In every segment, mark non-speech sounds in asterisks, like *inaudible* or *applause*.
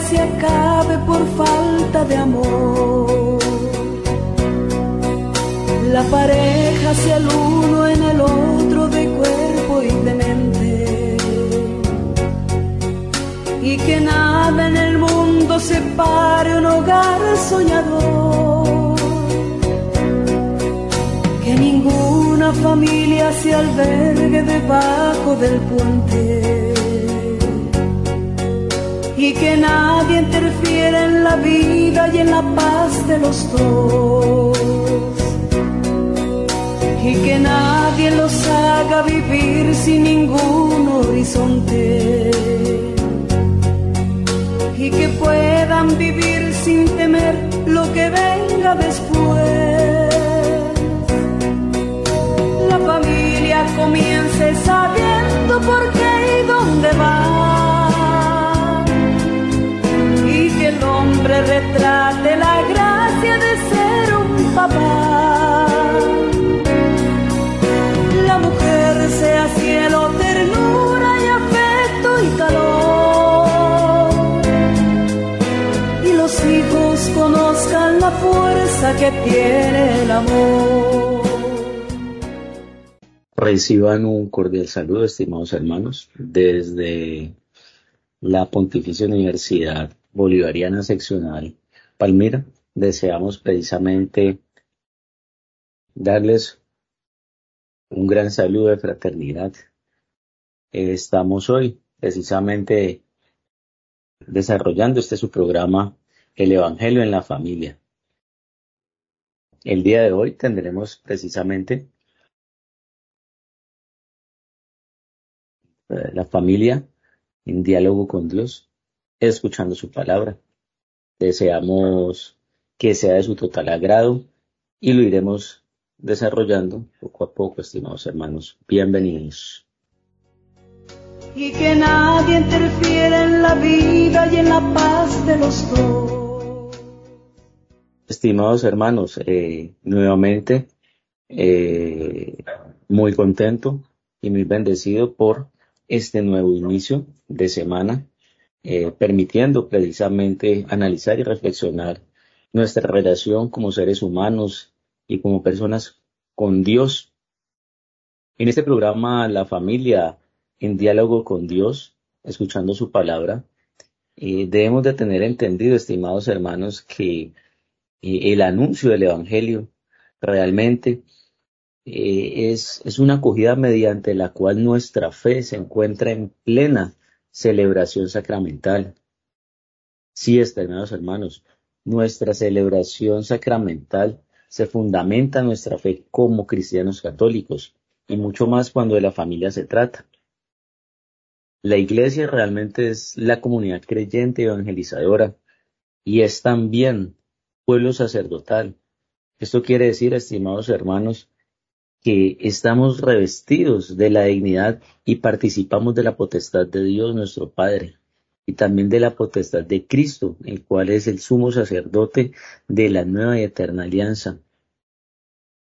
se acabe por falta de amor. La pareja sea el uno en el otro de cuerpo y de mente. Y que nada en el mundo separe un hogar soñador. Que ninguna familia se albergue debajo del puente. Y que nadie interfiera en la vida y en la paz de los dos. Y que nadie los haga vivir sin ningún horizonte. Y que puedan vivir sin temer lo que venga después. La familia comience sabiendo por qué y dónde va Reciban un cordial saludo, estimados hermanos, desde la Pontificia Universidad Bolivariana Seccional Palmira. Deseamos precisamente darles un gran saludo de fraternidad. Estamos hoy precisamente desarrollando este su programa El Evangelio en la Familia. El día de hoy tendremos precisamente eh, la familia en diálogo con Dios, escuchando su palabra. Deseamos que sea de su total agrado y lo iremos desarrollando poco a poco, estimados hermanos. Bienvenidos. Y que nadie interfiera en la vida y en la paz de los dos. Estimados hermanos, eh, nuevamente eh, muy contento y muy bendecido por este nuevo inicio de semana, eh, permitiendo precisamente analizar y reflexionar nuestra relación como seres humanos y como personas con Dios. En este programa, la familia en diálogo con Dios, escuchando su palabra, debemos de tener entendido, estimados hermanos, que el anuncio del Evangelio realmente eh, es, es una acogida mediante la cual nuestra fe se encuentra en plena celebración sacramental. Sí, estimados hermanos, nuestra celebración sacramental se fundamenta nuestra fe como cristianos católicos y mucho más cuando de la familia se trata. La iglesia realmente es la comunidad creyente y evangelizadora y es también pueblo sacerdotal. Esto quiere decir, estimados hermanos, que estamos revestidos de la dignidad y participamos de la potestad de Dios nuestro Padre y también de la potestad de Cristo, el cual es el sumo sacerdote de la nueva y eterna alianza.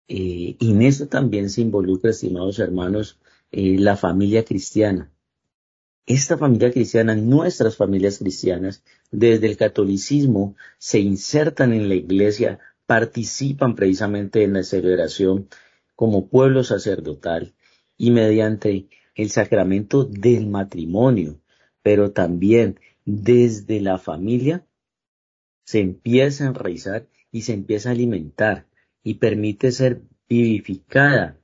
Eh, y en eso también se involucra, estimados hermanos, eh, la familia cristiana. Esta familia cristiana, nuestras familias cristianas, desde el catolicismo, se insertan en la iglesia, participan precisamente en la celebración como pueblo sacerdotal y mediante el sacramento del matrimonio, pero también desde la familia se empieza a enraizar y se empieza a alimentar y permite ser vivificada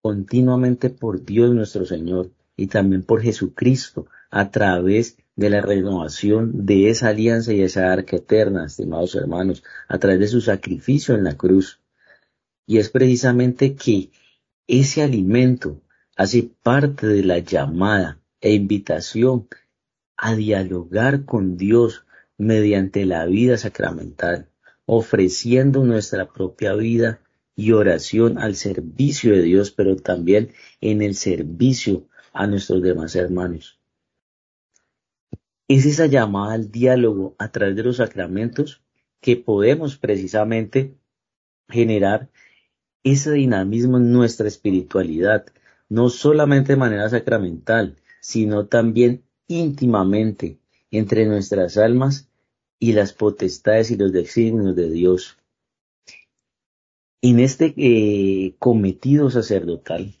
continuamente por Dios nuestro Señor y también por Jesucristo a través de la renovación de esa alianza y esa arca eterna, estimados hermanos, a través de su sacrificio en la cruz. Y es precisamente que ese alimento hace parte de la llamada e invitación a dialogar con Dios mediante la vida sacramental, ofreciendo nuestra propia vida y oración al servicio de Dios, pero también en el servicio a nuestros demás hermanos. Es esa llamada al diálogo a través de los sacramentos que podemos precisamente generar ese dinamismo en nuestra espiritualidad, no solamente de manera sacramental, sino también íntimamente entre nuestras almas y las potestades y los designios de Dios. En este eh, cometido sacerdotal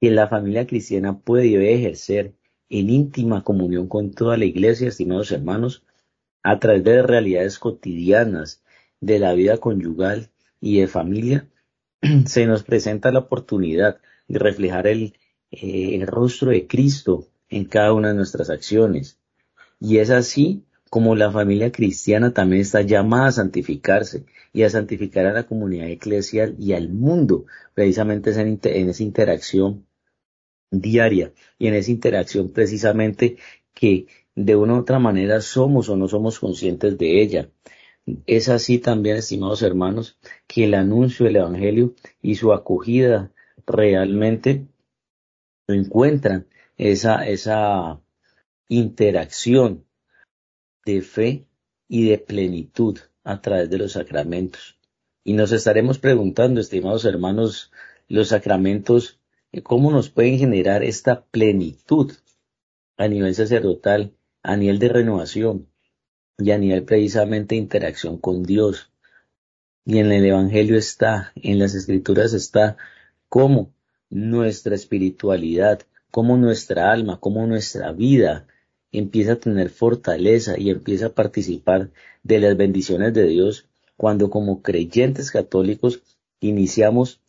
que la familia cristiana puede ejercer en íntima comunión con toda la iglesia, estimados hermanos, a través de realidades cotidianas de la vida conyugal y de familia, *clears throat* se nos presenta la oportunidad de reflejar el, eh, el rostro de Cristo en cada una de nuestras acciones. Y es así como la familia cristiana también está llamada a santificarse y a santificar a la comunidad eclesial y al mundo, precisamente en esa interacción diaria y en esa interacción precisamente que de una u otra manera somos o no somos conscientes de ella. Es así también, estimados hermanos, que el anuncio del Evangelio y su acogida realmente encuentran esa, esa interacción de fe y de plenitud a través de los sacramentos. Y nos estaremos preguntando, estimados hermanos, los sacramentos, cómo nos pueden generar esta plenitud a nivel sacerdotal, a nivel de renovación y a nivel precisamente de interacción con Dios. Y en el Evangelio está, en las Escrituras está, cómo nuestra espiritualidad, cómo nuestra alma, cómo nuestra vida empieza a tener fortaleza y empieza a participar de las bendiciones de Dios cuando como creyentes católicos iniciamos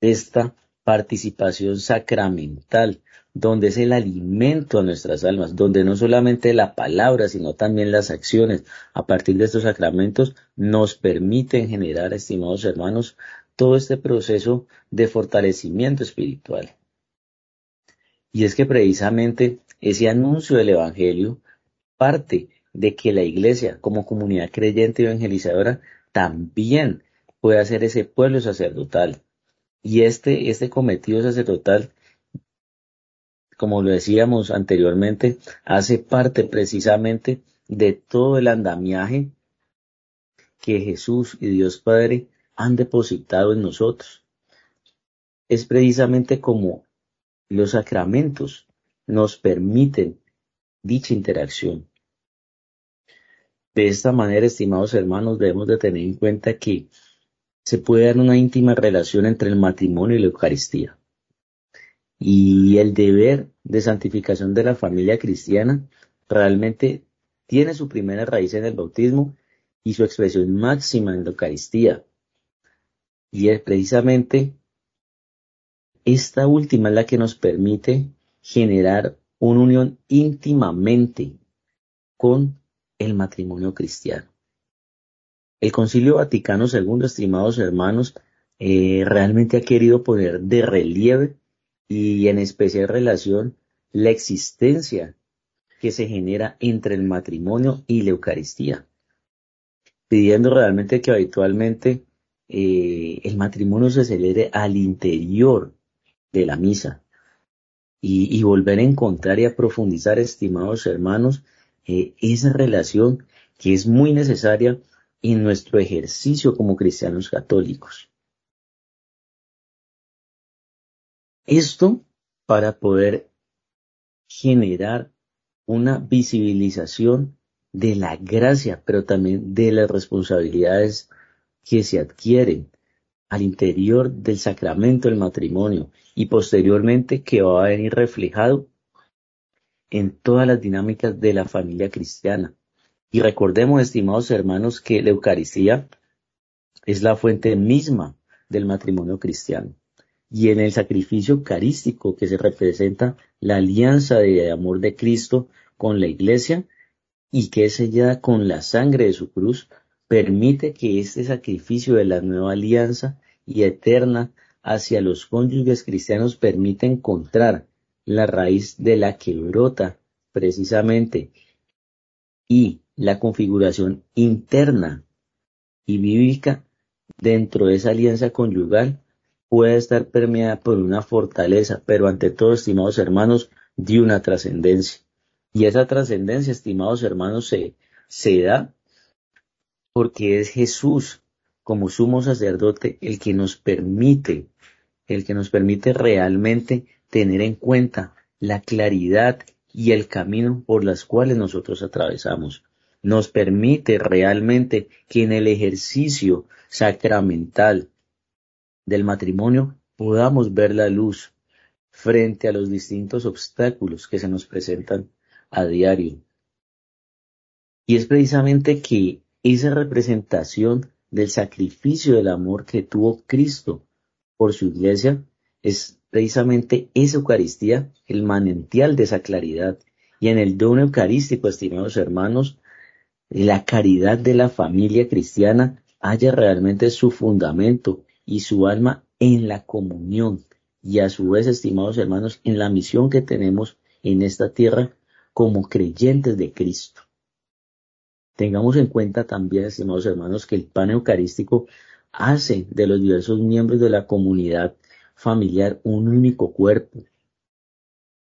esta participación sacramental, donde es el alimento a nuestras almas, donde no solamente la palabra, sino también las acciones a partir de estos sacramentos nos permiten generar, estimados hermanos, todo este proceso de fortalecimiento espiritual. Y es que precisamente ese anuncio del Evangelio parte de que la Iglesia, como comunidad creyente y evangelizadora, también puede hacer ese pueblo sacerdotal. Y este, este cometido sacerdotal, como lo decíamos anteriormente, hace parte precisamente de todo el andamiaje que Jesús y Dios Padre han depositado en nosotros. Es precisamente como los sacramentos nos permiten dicha interacción. De esta manera, estimados hermanos, debemos de tener en cuenta que se puede dar una íntima relación entre el matrimonio y la Eucaristía. Y el deber de santificación de la familia cristiana realmente tiene su primera raíz en el bautismo y su expresión máxima en la Eucaristía. Y es precisamente esta última la que nos permite generar una unión íntimamente con el matrimonio cristiano. El Concilio Vaticano II, estimados hermanos, eh, realmente ha querido poner de relieve y en especial relación la existencia que se genera entre el matrimonio y la Eucaristía, pidiendo realmente que habitualmente eh, el matrimonio se celebre al interior de la misa. Y, volver a encontrar y a profundizar, estimados hermanos, eh, esa relación que es muy necesaria en nuestro ejercicio como cristianos católicos. Esto para poder generar una visibilización de la gracia, pero también de las responsabilidades que se adquieren al interior del sacramento del matrimonio y posteriormente que va a venir reflejado en todas las dinámicas de la familia cristiana. Y recordemos, estimados hermanos, que la Eucaristía es la fuente misma del matrimonio cristiano. Y en el sacrificio eucarístico que se representa la alianza de amor de Cristo con la iglesia y que es sellada con la sangre de su cruz, permite que este sacrificio de la nueva alianza y eterna hacia los cónyuges cristianos permite encontrar la raíz de la que brota precisamente y la configuración interna y bíblica dentro de esa alianza conyugal puede estar permeada por una fortaleza, pero ante todo, estimados hermanos, de una trascendencia. Y esa trascendencia, estimados hermanos, se, se da porque es Jesús como sumo sacerdote el que nos permite, el que nos permite realmente tener en cuenta la claridad y el camino por las cuales nosotros atravesamos. Nos permite realmente que en el ejercicio sacramental del matrimonio podamos ver la luz frente a los distintos obstáculos que se nos presentan a diario. Y es precisamente que esa representación del sacrificio del amor que tuvo Cristo por su iglesia es precisamente esa Eucaristía, el manantial de esa claridad. Y en el don eucarístico, estimados hermanos, la caridad de la familia cristiana haya realmente su fundamento y su alma en la comunión y a su vez, estimados hermanos, en la misión que tenemos en esta tierra como creyentes de Cristo. Tengamos en cuenta también, estimados hermanos, que el pan eucarístico hace de los diversos miembros de la comunidad familiar un único cuerpo,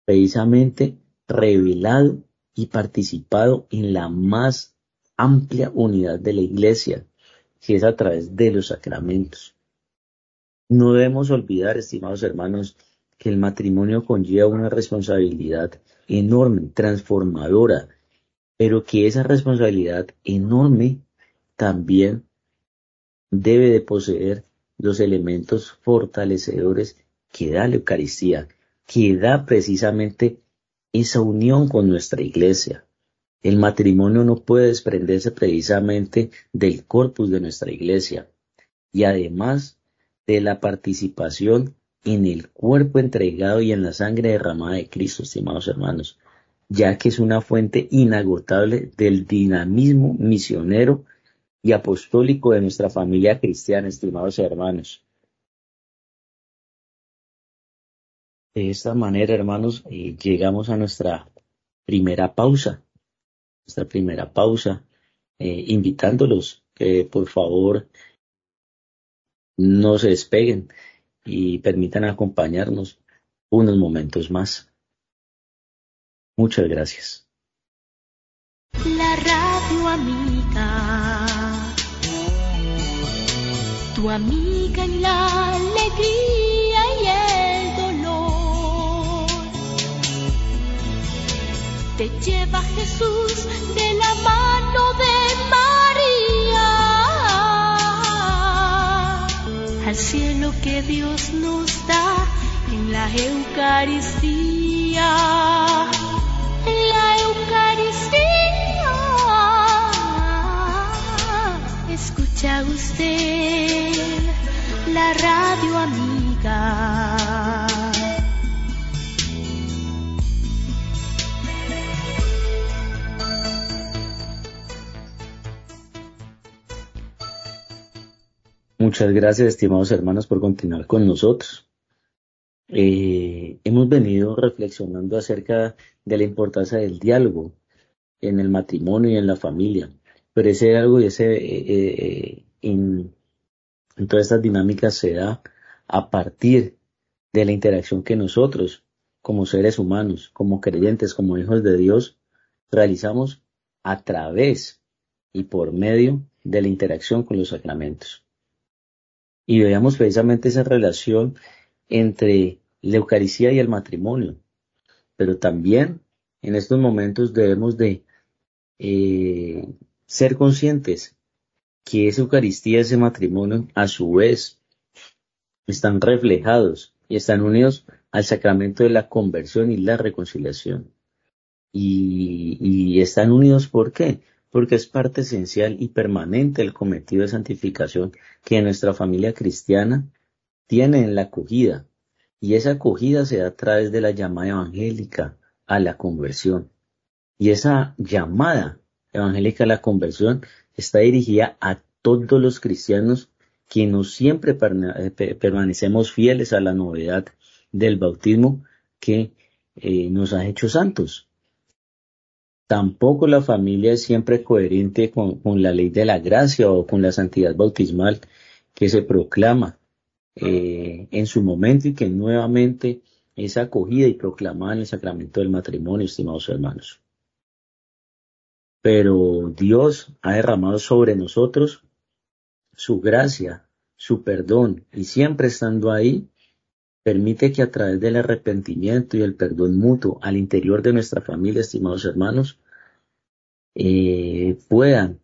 precisamente revelado y participado en la más amplia unidad de la iglesia, que es a través de los sacramentos. No debemos olvidar, estimados hermanos, que el matrimonio conlleva una responsabilidad enorme, transformadora, pero que esa responsabilidad enorme también debe de poseer los elementos fortalecedores que da la Eucaristía, que da precisamente esa unión con nuestra iglesia. El matrimonio no puede desprenderse precisamente del corpus de nuestra iglesia y además de la participación en el cuerpo entregado y en la sangre derramada de Cristo, estimados hermanos ya que es una fuente inagotable del dinamismo misionero y apostólico de nuestra familia cristiana, estimados hermanos. De esta manera, hermanos, eh, llegamos a nuestra primera pausa, nuestra primera pausa, eh, invitándolos que por favor no se despeguen y permitan acompañarnos unos momentos más. Muchas gracias. La radio amiga, tu amiga en la alegría Te lleva Jesús de la mano de María al cielo que Dios nos da en la Eucaristía la Eucaristía. Escucha usted la radio amiga. Muchas gracias, estimados hermanos, por continuar con nosotros. Eh, hemos venido reflexionando acerca de la importancia del diálogo en el matrimonio y en la familia, pero ese diálogo y ese, eh, eh, en, en todas estas dinámicas se da a partir de la interacción que nosotros, como seres humanos, como creyentes, como hijos de Dios, realizamos a través y por medio de la interacción con los sacramentos. Y veamos precisamente esa relación entre la Eucaristía y el matrimonio. Pero también en estos momentos debemos de eh, ser conscientes que esa Eucaristía, ese matrimonio, a su vez, están reflejados y están unidos al sacramento de la conversión y la reconciliación. Y, y están unidos ¿por qué? Porque es parte esencial y permanente del cometido de santificación que nuestra familia cristiana tiene en la acogida, y esa acogida se da a través de la llamada evangélica a la conversión. Y esa llamada evangélica a la conversión está dirigida a todos los cristianos que no siempre eh, permanecemos fieles a la novedad del bautismo que eh, nos ha hecho santos. Tampoco la familia es siempre coherente con la ley de la gracia o con la santidad bautismal que se proclama eh, en su momento y que nuevamente es acogida y proclamada en el sacramento del matrimonio, estimados hermanos. Pero Dios ha derramado sobre nosotros su gracia, su perdón y siempre estando ahí, permite que a través del arrepentimiento y el perdón mutuo al interior de nuestra familia, estimados hermanos, eh, puedan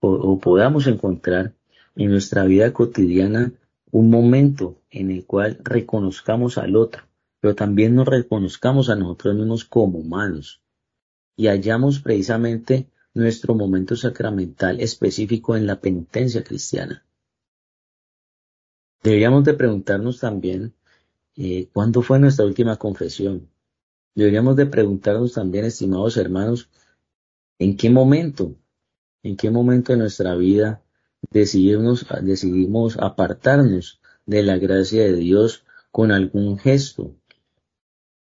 o, podamos encontrar en nuestra vida cotidiana un momento en el cual reconozcamos al otro, pero también nos reconozcamos a nosotros mismos como humanos y hallamos precisamente nuestro momento sacramental específico en la penitencia cristiana. Deberíamos de preguntarnos también eh, cuándo fue nuestra última confesión. Deberíamos de preguntarnos también, estimados hermanos, en qué momento, en qué momento de nuestra vida decidimos, decidimos apartarnos de la gracia de Dios con algún gesto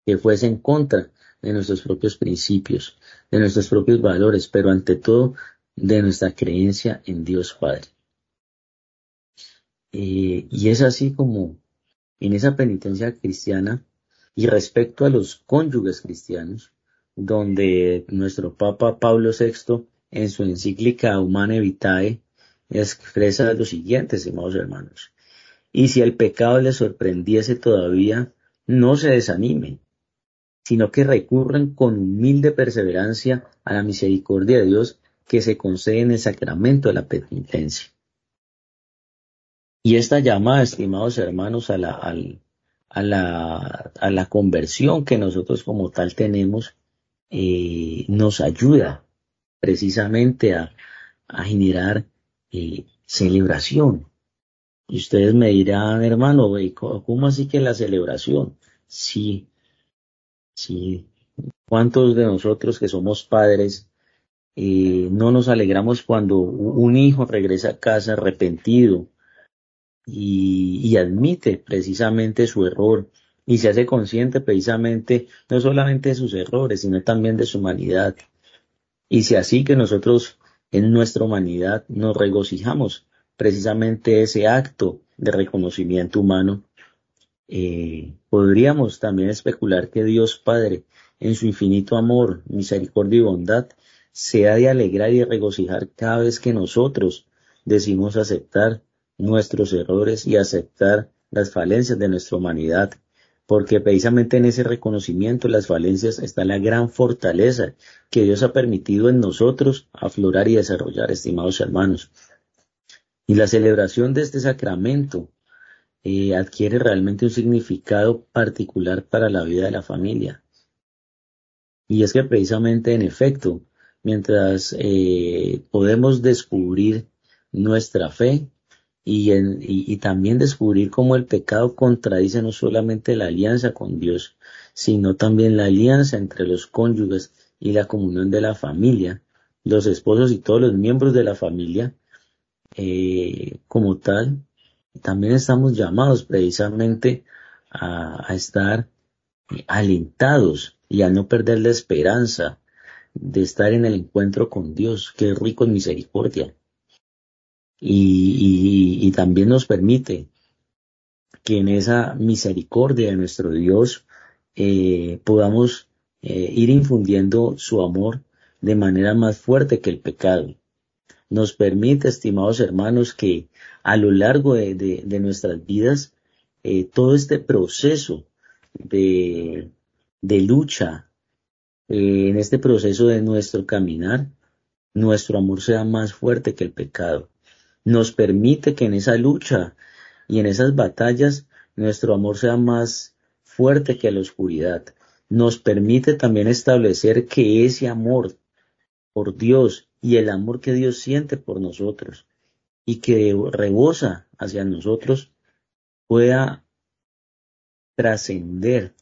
que fuese en contra de nuestros propios principios, de nuestros propios valores, pero ante todo de nuestra creencia en Dios Padre. Eh, y es así como en esa penitencia cristiana y respecto a los cónyuges cristianos, donde nuestro Papa Pablo VI en su encíclica Humane Vitae expresa lo siguiente, estimados hermanos. Y si el pecado le sorprendiese todavía, no se desanime, sino que recurran con humilde perseverancia a la misericordia de Dios que se concede en el sacramento de la penitencia. Y esta llamada, estimados hermanos, a la, a la, a la conversión que nosotros como tal tenemos, eh, nos ayuda precisamente a, a generar eh, celebración. Y ustedes me dirán, hermano, ¿cómo así que la celebración? Sí, sí. ¿Cuántos de nosotros que somos padres eh, no nos alegramos cuando un hijo regresa a casa arrepentido y, admite precisamente su error y se hace consciente precisamente no solamente de sus errores, sino también de su humanidad. Y si así que nosotros en nuestra humanidad nos regocijamos precisamente ese acto de reconocimiento humano, eh, podríamos también especular que Dios Padre, en su infinito amor, misericordia y bondad, se ha de alegrar y regocijar cada vez que nosotros decimos aceptar nuestros errores y aceptar las falencias de nuestra humanidad porque precisamente en ese reconocimiento de las falencias está la gran fortaleza que Dios ha permitido en nosotros aflorar y desarrollar, estimados hermanos. Y la celebración de este sacramento eh, adquiere realmente un significado particular para la vida de la familia. Y es que precisamente en efecto, mientras eh, podemos descubrir nuestra fe, y, también descubrir cómo el pecado contradice no solamente la alianza con Dios, sino también la alianza entre los cónyuges y la comunión de la familia, los esposos y todos los miembros de la familia, eh, como tal, también estamos llamados precisamente a, a estar alentados y a no perder la esperanza de estar en el encuentro con Dios, que es rico en misericordia y, también nos permite que en esa misericordia de nuestro Dios eh, podamos eh, ir infundiendo su amor de manera más fuerte que el pecado. Nos permite, estimados hermanos, que a lo largo de, nuestras vidas, eh, todo este proceso de, de lucha, en este proceso de nuestro caminar, nuestro amor sea más fuerte que el pecado nos permite que en esa lucha y en esas batallas nuestro amor sea más fuerte que la oscuridad. Nos permite también establecer que ese amor por Dios y el amor que Dios siente por nosotros y que rebosa hacia nosotros pueda trascender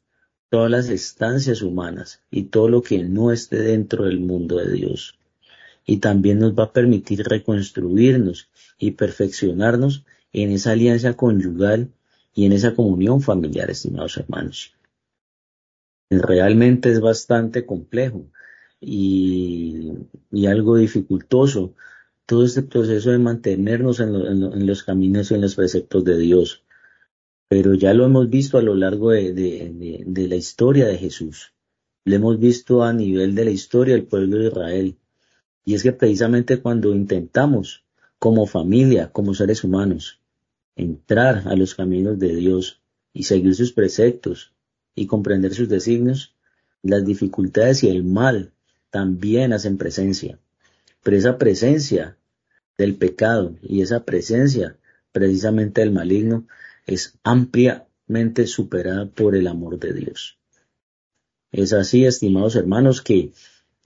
todas las estancias humanas y todo lo que no esté dentro del mundo de Dios y también nos va a permitir reconstruirnos y perfeccionarnos en esa alianza conyugal y en esa comunión familiar, estimados hermanos. Realmente es bastante complejo y, algo dificultoso todo este proceso de mantenernos en, los caminos y en los preceptos de Dios. Pero ya lo hemos visto a lo largo de la historia de Jesús. Lo hemos visto a nivel de la historia del pueblo de Israel y es que precisamente cuando intentamos como familia, como seres humanos, entrar a los caminos de Dios y seguir sus preceptos y comprender sus designios, las dificultades y el mal también hacen presencia. Pero esa presencia del pecado y esa presencia precisamente del maligno es ampliamente superada por el amor de Dios. Es así, estimados hermanos, que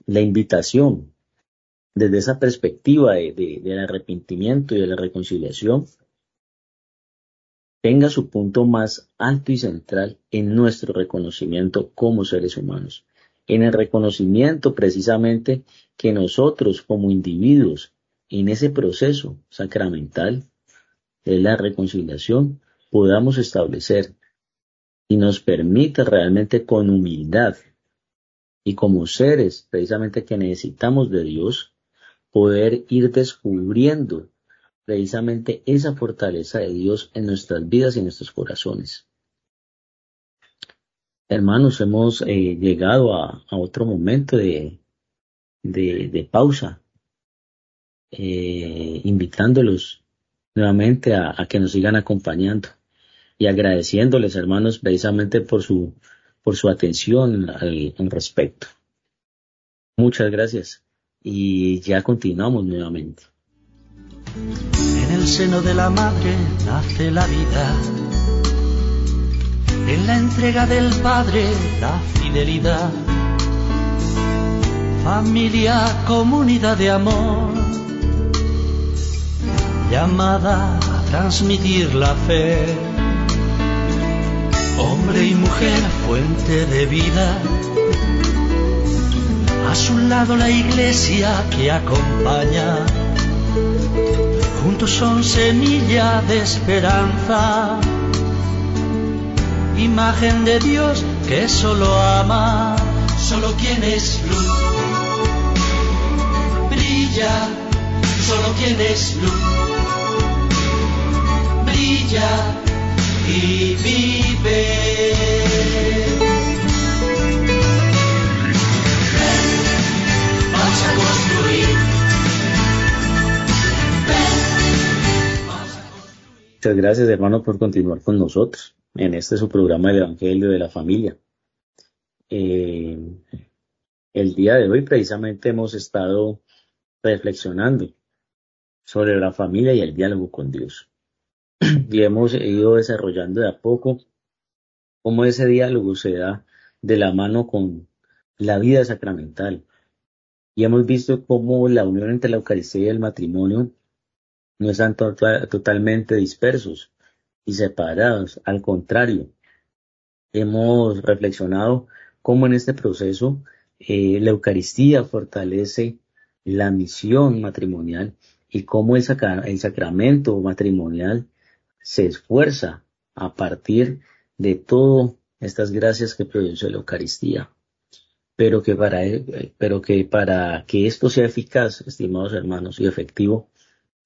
la invitación desde esa perspectiva de, del arrepentimiento y de la reconciliación tenga su punto más alto y central en nuestro reconocimiento como seres humanos, en el reconocimiento precisamente que nosotros como individuos en ese proceso sacramental de la reconciliación podamos establecer y nos permita realmente con humildad y como seres precisamente que necesitamos de Dios, poder ir descubriendo precisamente esa fortaleza de Dios en nuestras vidas y nuestros corazones. Hermanos, hemos eh, llegado a, otro momento de, de, pausa, eh, invitándolos nuevamente a, que nos sigan acompañando y agradeciéndoles, hermanos, precisamente por su, por su atención al respecto. Muchas gracias y ya continuamos nuevamente. En el seno de la madre nace la vida, en la entrega del padre la fidelidad, familia, comunidad de amor, llamada a transmitir la fe, hombre y mujer, fuente de vida a su lado la iglesia que acompaña. Juntos son semilla de esperanza, imagen de Dios que solo ama, solo quien es luz. Brilla, solo quien es luz. Brilla y vive. Muchas gracias, hermano, por continuar con nosotros en este su programa del Evangelio de la Familia. Eh, el día de hoy precisamente hemos estado reflexionando sobre la familia y el diálogo con Dios. *clears throat* Y hemos ido desarrollando de a poco cómo ese diálogo se da de la mano con la vida sacramental. Y hemos visto cómo la unión entre la Eucaristía y el matrimonio no están totalmente dispersos y separados. Al contrario, hemos reflexionado cómo en este proceso eh, la Eucaristía fortalece la misión matrimonial y cómo el, el sacramento matrimonial se esfuerza a partir de todas estas gracias que produce la Eucaristía. Pero que, para, pero que para que esto sea eficaz, estimados hermanos, y efectivo,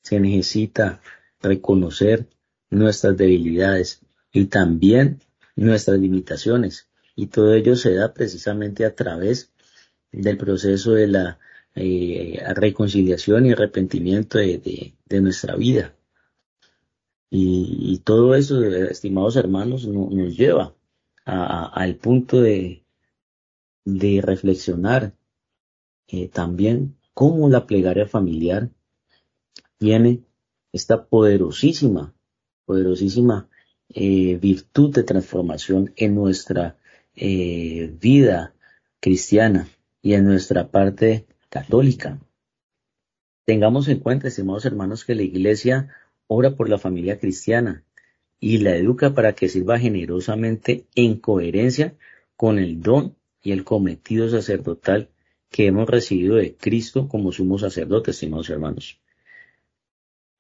se necesita reconocer nuestras debilidades y también nuestras limitaciones. Y todo ello se da precisamente a través del proceso de la eh, reconciliación y arrepentimiento de, nuestra vida. Y, todo eso, estimados hermanos, nos lleva al punto de, de reflexionar eh, también cómo la plegaria familiar tiene esta poderosísima, poderosísima eh, virtud de transformación en nuestra eh, vida cristiana y en nuestra parte católica. Tengamos en cuenta, estimados hermanos, que la Iglesia ora por la familia cristiana y la educa para que sirva generosamente en coherencia con el don y el cometido sacerdotal que hemos recibido de Cristo como sumo sacerdote, estimados hermanos.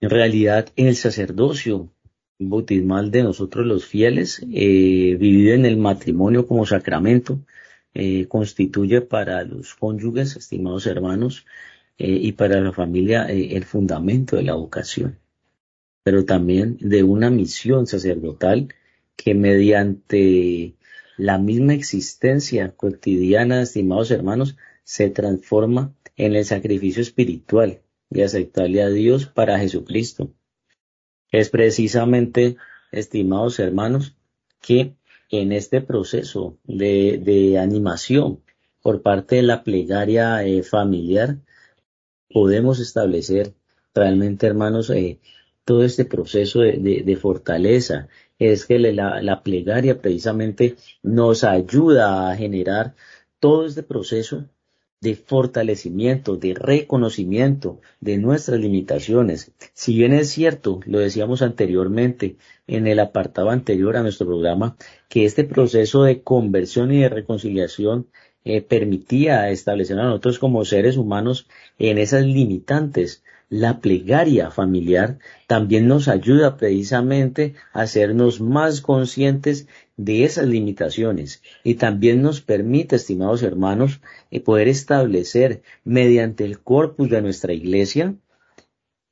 En realidad, el sacerdocio bautismal de nosotros los fieles, eh, vivido en el matrimonio como sacramento, eh, constituye para los cónyuges, estimados hermanos, eh, y para la familia eh, el fundamento de la vocación, pero también de una misión sacerdotal que mediante la misma existencia cotidiana, estimados hermanos, se transforma en el sacrificio espiritual y aceptarle a Dios para Jesucristo. Es precisamente, estimados hermanos, que en este proceso de, animación por parte de la plegaria eh, familiar, podemos establecer realmente, hermanos, eh, todo este proceso de, fortaleza. Es que la, la, plegaria precisamente nos ayuda a generar todo este proceso de fortalecimiento, de reconocimiento de nuestras limitaciones. Si bien es cierto, lo decíamos anteriormente en el apartado anterior a nuestro programa, que este proceso de conversión y de reconciliación eh, permitía establecer a nosotros como seres humanos en esas limitantes. La plegaria familiar también nos ayuda precisamente a hacernos más conscientes de esas limitaciones y también nos permite, estimados hermanos, eh, poder establecer mediante el corpus de nuestra iglesia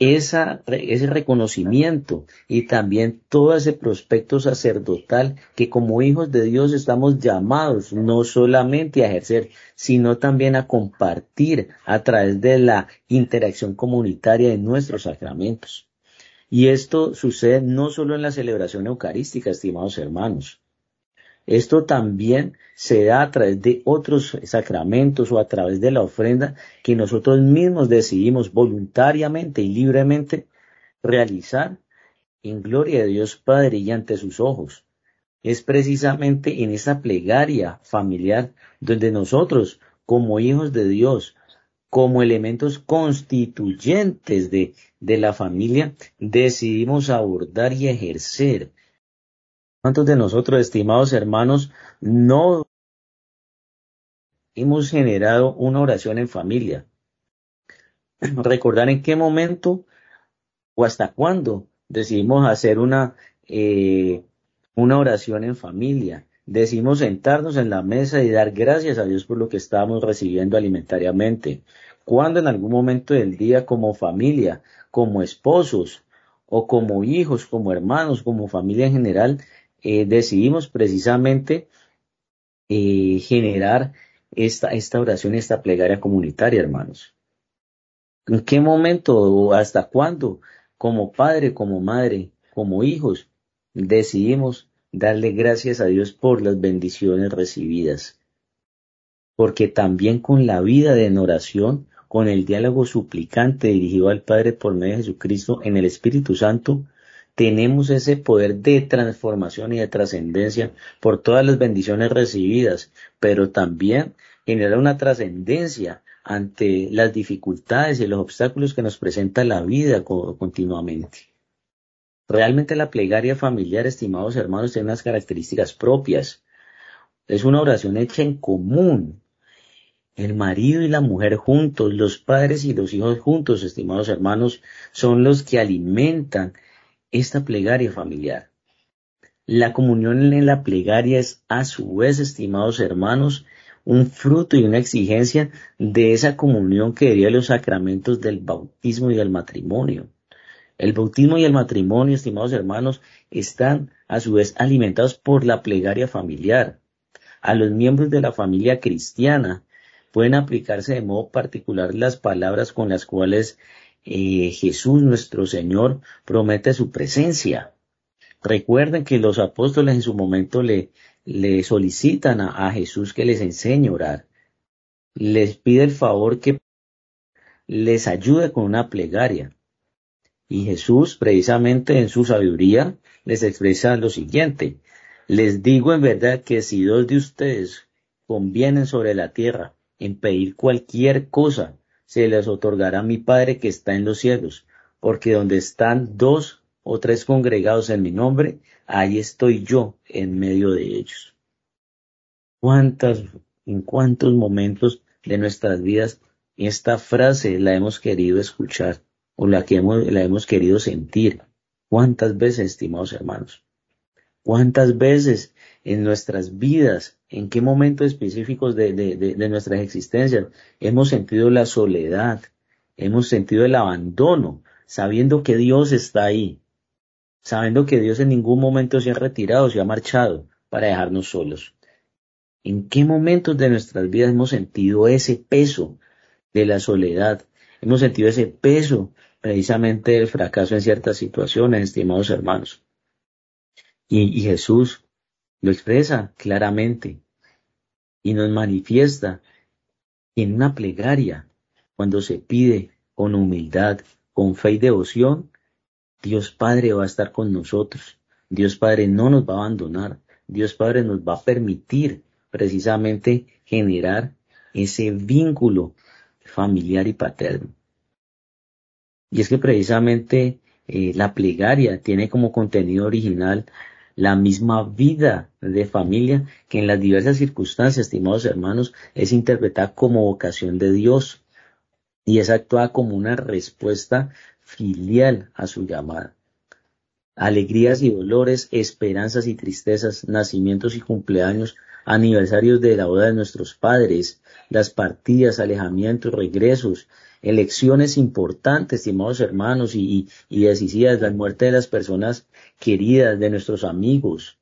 esa, ese reconocimiento y también todo ese prospecto sacerdotal que como hijos de Dios estamos llamados no solamente a ejercer, sino también a compartir a través de la interacción comunitaria de nuestros sacramentos. Y esto sucede no solo en la celebración eucarística, estimados hermanos, esto también se da a través de otros sacramentos o a través de la ofrenda que nosotros mismos decidimos voluntariamente y libremente realizar en gloria de Dios Padre y ante sus ojos. Es precisamente en esa plegaria familiar donde nosotros, como hijos de Dios, como elementos constituyentes de, de la familia, decidimos abordar y ejercer ¿Cuántos de nosotros, estimados hermanos, no hemos generado una oración en familia? *clears throat* Recordar en qué momento o hasta cuándo decidimos hacer una, eh, una oración en familia. Decidimos sentarnos en la mesa y dar gracias a Dios por lo que estamos recibiendo alimentariamente. Cuando en algún momento del día como familia, como esposos o como hijos, como hermanos, como familia en general, eh, decidimos precisamente eh, generar esta, esta oración, esta plegaria comunitaria, hermanos. ¿En qué momento o hasta cuándo, como padre, como madre, como hijos, decidimos darle gracias a Dios por las bendiciones recibidas? Porque también con la vida de en oración, con el diálogo suplicante dirigido al Padre por medio de Jesucristo en el Espíritu Santo, tenemos ese poder de transformación y de trascendencia por todas las bendiciones recibidas, pero también genera una trascendencia ante las dificultades y los obstáculos que nos presenta la vida continuamente. Realmente la plegaria familiar, estimados hermanos, tiene unas características propias. Es una oración hecha en común. El marido y la mujer juntos, los padres y los hijos juntos, estimados hermanos, son los que alimentan esta plegaria familiar. La comunión en la plegaria es a su vez, estimados hermanos, un fruto y una exigencia de esa comunión que diría los sacramentos del bautismo y del matrimonio. El bautismo y el matrimonio, estimados hermanos, están a su vez alimentados por la plegaria familiar. A los miembros de la familia cristiana pueden aplicarse de modo particular las palabras con las cuales eh, Jesús nuestro Señor promete su presencia. Recuerden que los apóstoles en su momento le, solicitan a, a Jesús que les enseñe a orar. Les pide el favor que les ayude con una plegaria. Y Jesús, precisamente en su sabiduría, les expresa lo siguiente. Les digo en verdad que si dos de ustedes convienen sobre la tierra en pedir cualquier cosa se les otorgará mi Padre que está en los cielos, porque donde están dos o tres congregados en mi nombre, ahí estoy yo en medio de ellos. ¿Cuántas, en cuántos momentos de nuestras vidas esta frase la hemos querido escuchar o la que hemos, la hemos querido sentir? ¿Cuántas veces, estimados hermanos? ¿Cuántas veces en nuestras vidas, en qué momentos específicos de, nuestras existencias hemos sentido la soledad, hemos sentido el abandono, sabiendo que Dios está ahí, sabiendo que Dios en ningún momento se ha retirado, se ha marchado para dejarnos solos. ¿En qué momentos de nuestras vidas hemos sentido ese peso de la soledad? hemos sentido ese peso precisamente del fracaso en ciertas situaciones, estimados hermanos. Y Jesús lo expresa claramente y nos manifiesta en una plegaria cuando se pide con humildad, con fe y devoción, Dios Padre va a estar con nosotros. Dios Padre no nos va a abandonar. Dios Padre nos va a permitir precisamente generar ese vínculo familiar y paterno. Y es que precisamente eh, la plegaria tiene como contenido original la misma vida de familia que en las diversas circunstancias, estimados hermanos, es interpretada como vocación de Dios y es actuada como una respuesta filial a su llamada. Alegrías y dolores, esperanzas y tristezas, nacimientos y cumpleaños, aniversarios de la boda de nuestros padres, las partidas, alejamientos, regresos, elecciones importantes, estimados hermanos, y, y, decisivas, la muerte de las personas queridas, de nuestros amigos,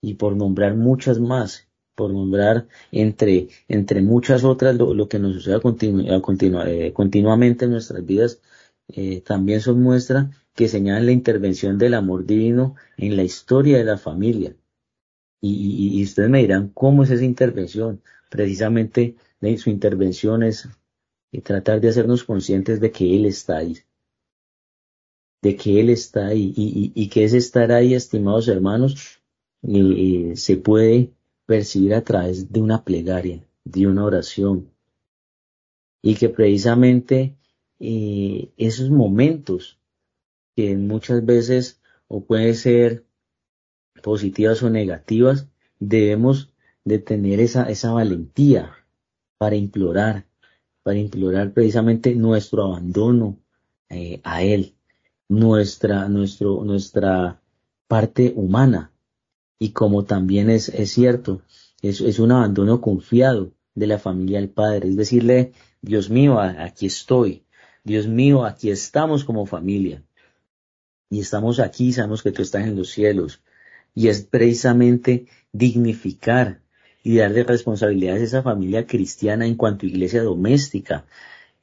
y por nombrar muchas más, por nombrar entre, entre muchas otras lo, que nos sucede eh, continuamente en nuestras vidas, eh, también son muestra que señalan la intervención del amor divino en la historia de la familia. Y, y, ustedes me dirán cómo es esa intervención. Precisamente su intervención es y tratar de hacernos conscientes de que Él está ahí, de que Él está ahí y, y, que ese estar ahí, estimados hermanos, eh, se puede percibir a través de una plegaria, de una oración, y que precisamente eh, esos momentos que muchas veces o pueden ser positivas o negativas, debemos de tener esa, esa valentía para implorar, para implorar precisamente nuestro abandono eh, a Él, nuestra, nuestro, nuestra parte humana. Y como también es, es cierto, es, es un abandono confiado de la familia al Padre, es decirle, Dios mío, aquí estoy, Dios mío, aquí estamos como familia. Y estamos aquí, sabemos que tú estás en los cielos. Y es precisamente dignificar y darle responsabilidades a esa familia cristiana en cuanto a iglesia doméstica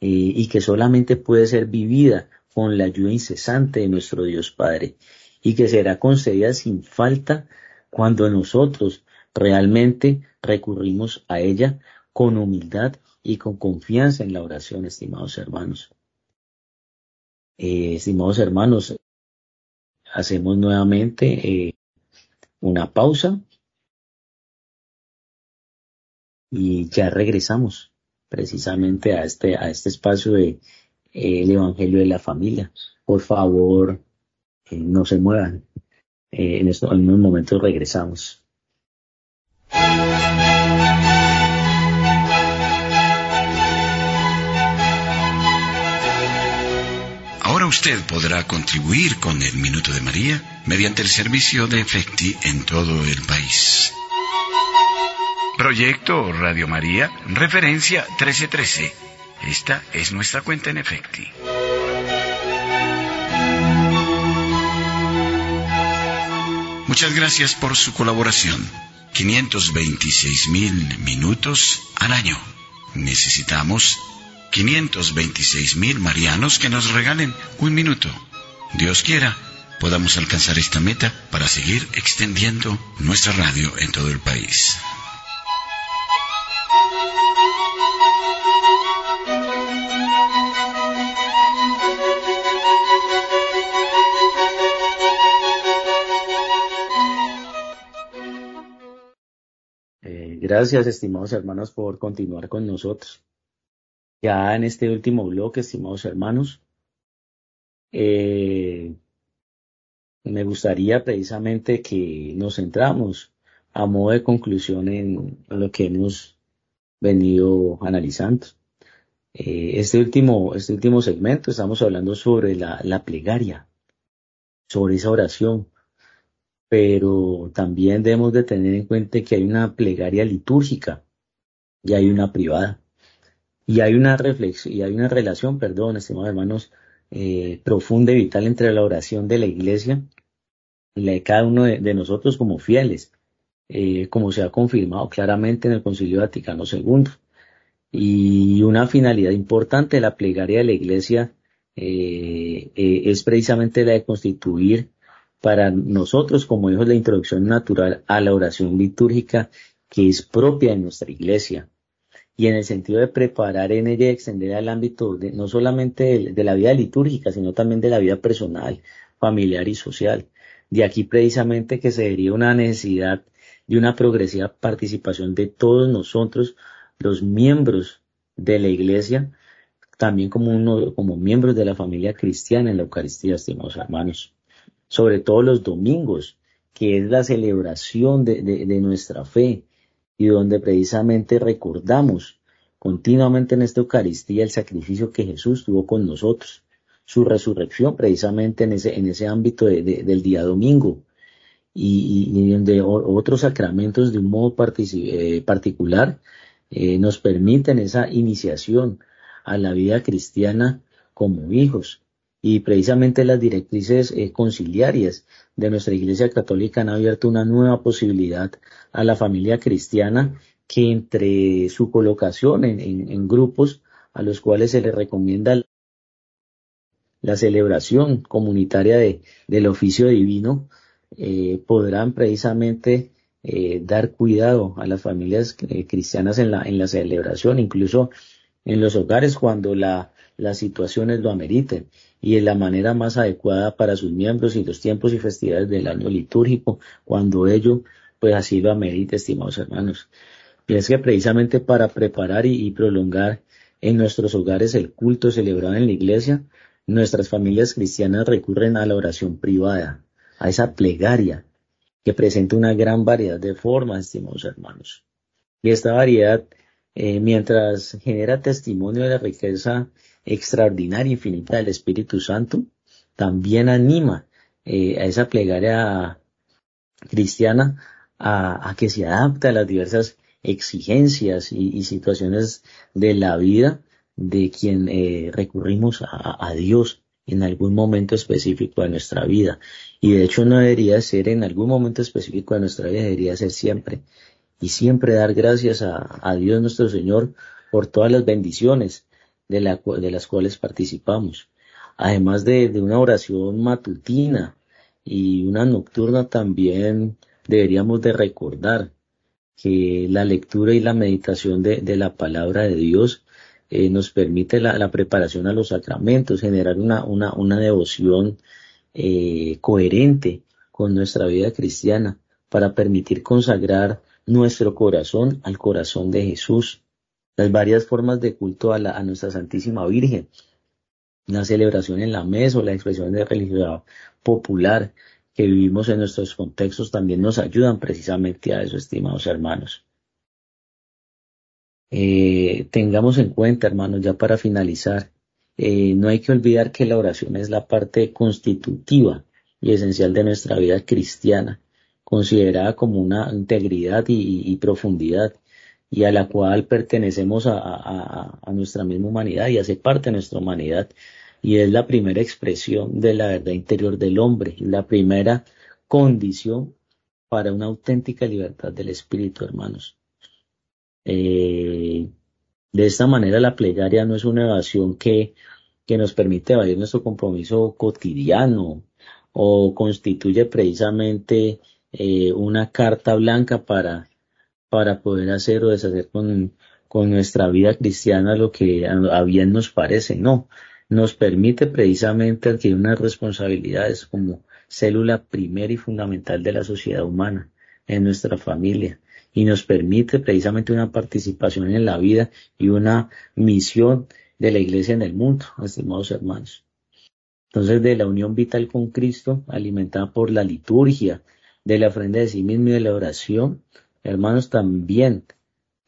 eh, y que solamente puede ser vivida con la ayuda incesante de nuestro Dios Padre y que será concedida sin falta cuando nosotros realmente recurrimos a ella con humildad y con confianza en la oración, estimados hermanos. Eh, estimados hermanos, hacemos nuevamente eh, una pausa y ya regresamos precisamente a este, a este espacio de eh, el Evangelio de la Familia. Por favor, eh, no se muevan. Eh, en, estos, en unos momentos regresamos. Usted podrá contribuir con el Minuto de María mediante el servicio de Efecti en todo el país. Proyecto Radio María, referencia 1313. Esta es nuestra cuenta en Efecti. Muchas gracias por su colaboración. 526 mil minutos al año. Necesitamos 526 mil marianos que nos regalen un minuto. Dios quiera, podamos alcanzar esta meta para seguir extendiendo nuestra radio en todo el país. Gracias, estimados hermanos, por continuar con nosotros. Ya en este último bloque, estimados hermanos, eh, me gustaría precisamente que nos centramos a modo de conclusión en lo que hemos venido analizando. Eh, este último, este último segmento estamos hablando sobre la, la plegaria, sobre esa oración, pero también debemos de tener en cuenta que hay una plegaria litúrgica y hay una privada. Y hay una reflexión, y hay una relación, perdón, estimados hermanos, eh, profunda y vital entre la oración de la iglesia y la de cada uno de, nosotros como fieles, eh, como se ha confirmado claramente en el Concilio Vaticano II. Y una finalidad importante de la plegaria de la iglesia eh, es precisamente la de constituir para nosotros como hijos la introducción natural a la oración litúrgica que es propia de nuestra iglesia y en el sentido de preparar en ella y extender al ámbito de, no solamente de, la vida litúrgica, sino también de la vida personal, familiar y social. De aquí precisamente que se deriva una necesidad de una progresiva participación de todos nosotros, los miembros de la iglesia, también como, uno, como miembros de la familia cristiana en la Eucaristía, estimados hermanos. Sobre todo los domingos, que es la celebración de, de nuestra fe, y donde precisamente recordamos continuamente en esta Eucaristía el sacrificio que Jesús tuvo con nosotros, su resurrección precisamente en ese, en ese ámbito del día domingo y, y, donde otros sacramentos de un modo eh, particular eh, nos permiten esa iniciación a la vida cristiana como hijos. Y precisamente las directrices eh, conciliarias de nuestra Iglesia Católica han abierto una nueva posibilidad a la familia cristiana que entre su colocación en, grupos a los cuales se les recomienda la celebración comunitaria de, del oficio divino, eh, podrán precisamente eh, dar cuidado a las familias cristianas en la, en la celebración, incluso en los hogares cuando la, las situaciones lo ameriten y en la manera más adecuada para sus miembros y los tiempos y festividades del año litúrgico, cuando ello pues así lo amerite, estimados hermanos. Y es que precisamente para preparar y, prolongar en nuestros hogares el culto celebrado en la iglesia, nuestras familias cristianas recurren a la oración privada, a esa plegaria que presenta una gran variedad de formas, estimados hermanos. Y esta variedad, eh, mientras genera testimonio de la riqueza extraordinaria, infinita del Espíritu Santo, también anima eh, a esa plegaria cristiana a, que se adapte a las diversas exigencias y, situaciones de la vida de quien eh, recurrimos a, Dios en algún momento específico de nuestra vida. Y de hecho no debería ser en algún momento específico de nuestra vida, debería ser siempre. Y siempre dar gracias a Dios nuestro Señor por todas las bendiciones de, la, de las cuales participamos. Además de, de, una oración matutina y una nocturna también deberíamos de recordar que la lectura y la meditación de, de la palabra de Dios eh, nos permite la, la, preparación a los sacramentos, generar una, una, una devoción eh, coherente con nuestra vida cristiana para permitir consagrar nuestro corazón al corazón de Jesús las varias formas de culto a, la, a nuestra Santísima Virgen, la celebración en la mesa o la expresión de religiosidad popular que vivimos en nuestros contextos también nos ayudan precisamente a eso, estimados hermanos. Eh, tengamos en cuenta, hermanos, ya para finalizar, eh, no hay que olvidar que la oración es la parte constitutiva y esencial de nuestra vida cristiana, considerada como una integridad y profundidad y a la cual pertenecemos a, nuestra misma humanidad y hace parte de nuestra humanidad y es la primera expresión de la verdad interior del hombre, la primera condición para una auténtica libertad del espíritu, hermanos. Eh, de esta manera la plegaria no es una evasión que, que nos permite evadir nuestro compromiso cotidiano o constituye precisamente eh, una carta blanca para para poder hacer o deshacer con, con nuestra vida cristiana lo que a, bien nos parece. No, nos permite precisamente adquirir unas responsabilidades como célula primera y fundamental de la sociedad humana, en nuestra familia, y nos permite precisamente una participación en la vida y una misión de la iglesia en el mundo, estimados hermanos. Entonces, de la unión vital con Cristo, alimentada por la liturgia, de la ofrenda de sí mismo y de la oración, hermanos, también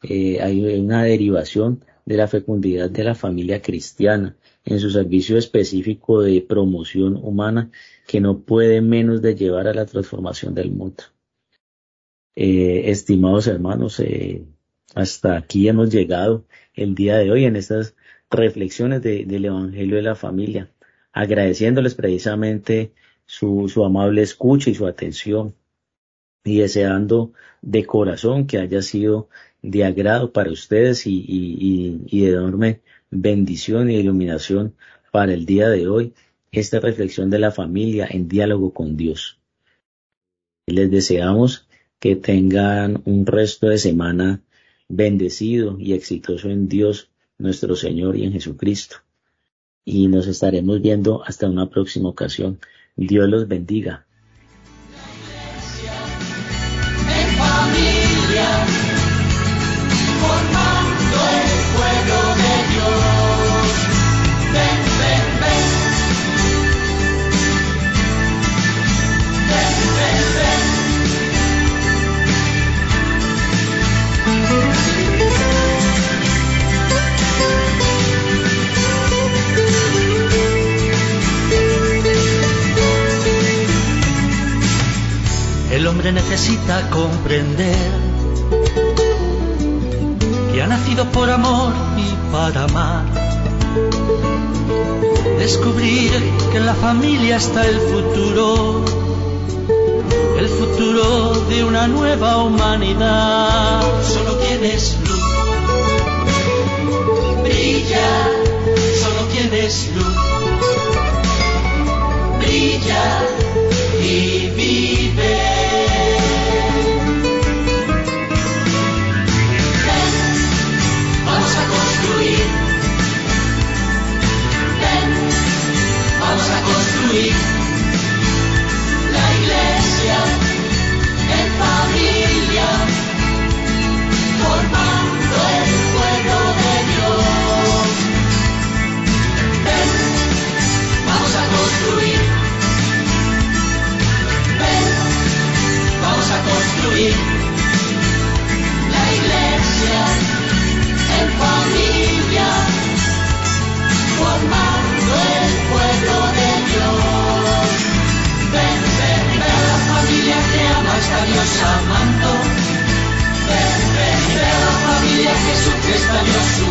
eh, hay una derivación de la fecundidad de la familia cristiana en su servicio específico de promoción humana que no puede menos de llevar a la transformación del mundo. Eh, estimados hermanos, eh, hasta aquí hemos llegado el día de hoy en estas reflexiones del Evangelio de la familia, agradeciéndoles precisamente su, su amable escucha y su atención y deseando de corazón que haya sido de agrado para ustedes y, y, y de enorme bendición y iluminación para el día de hoy, esta reflexión de la familia en diálogo con Dios. Les deseamos que tengan un resto de semana bendecido y exitoso en Dios nuestro Señor y en Jesucristo. Y nos estaremos viendo hasta una próxima ocasión. Dios los bendiga. Hombre necesita comprender que ha nacido por amor y para amar. Descubrir que en la familia está el futuro, el futuro de una nueva humanidad. Solo tienes luz, brilla, solo tienes luz, brilla la iglesia en familia, formando el pueblo de Dios. Ven, vamos a construir. Ven, vamos a construir Dios amando. Ven, ven, ven la familia está Dios